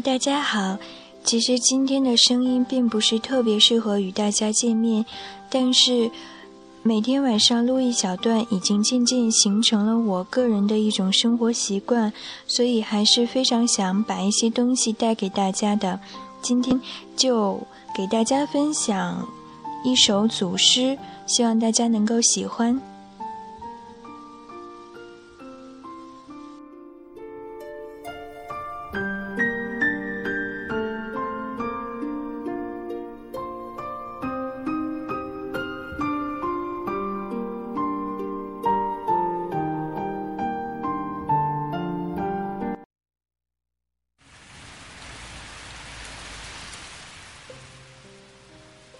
大家好。其实今天的声音并不是特别适合与大家见面，但是每天晚上录一小段，已经渐渐形成了我个人的一种生活习惯，所以还是非常想把一些东西带给大家的。今天就给大家分享一首组诗，希望大家能够喜欢。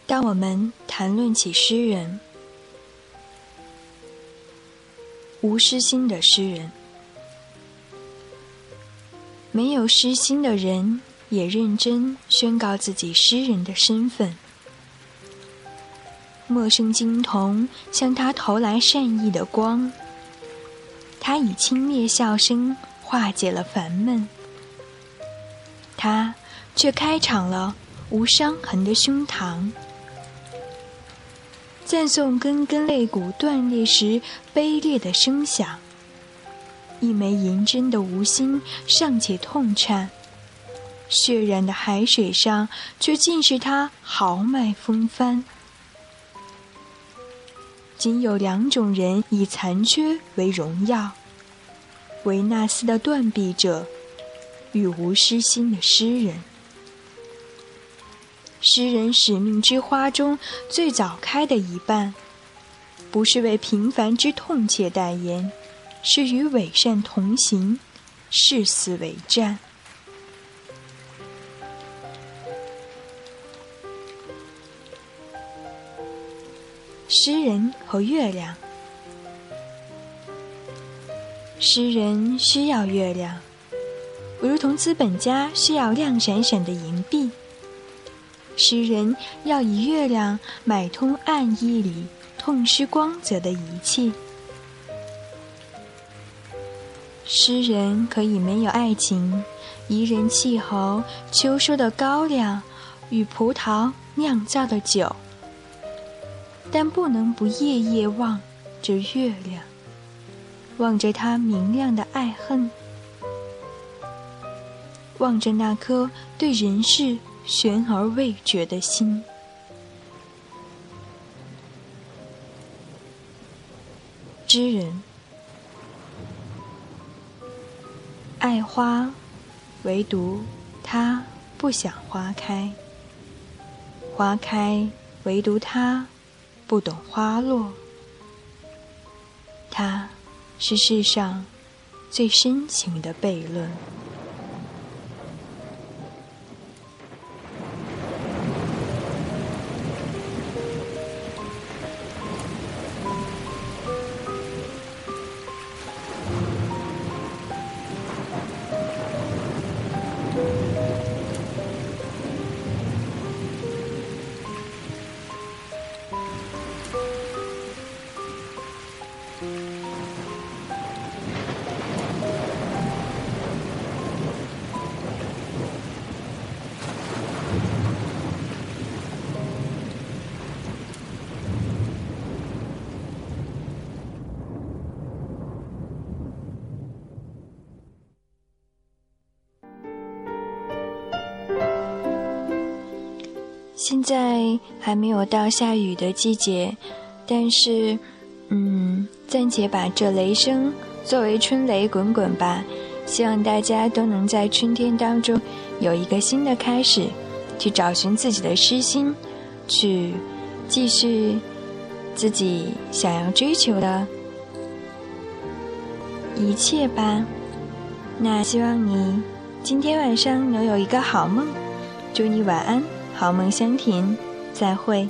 当我们谈论起诗人，无诗心的诗人，没有诗心的人也认真宣告自己诗人的身份。陌生金童向他投来善意的光，他以轻蔑笑声化解了烦闷，他却开场了无伤痕的胸膛。赞颂根根肋骨断裂时卑劣的声响，一枚银针的无心尚且痛颤，血染的海水上却尽是他豪迈风帆。仅有两种人以残缺为荣耀：维纳斯的断臂者与无诗心的诗人。诗人使命之花中最早开的一半，不是为平凡之痛切代言，是与伪善同行，誓死为战。诗人和月亮，诗人需要月亮，如同资本家需要亮闪闪的银币。诗人要以月亮买通暗夜里痛失光泽的仪器。诗人可以没有爱情、宜人气候、秋收的高粱与葡萄酿造的酒，但不能不夜夜望着月亮，望着它明亮的爱恨，望着那颗对人世。悬而未决的心，知人爱花，唯独他不想花开；花开，唯独他不懂花落。他是世上最深情的悖论。现在还没有到下雨的季节，但是，嗯，暂且把这雷声作为春雷滚滚吧。希望大家都能在春天当中有一个新的开始，去找寻自己的诗心，去继续自己想要追求的一切吧。那希望你今天晚上能有一个好梦，祝你晚安。好梦香甜，再会。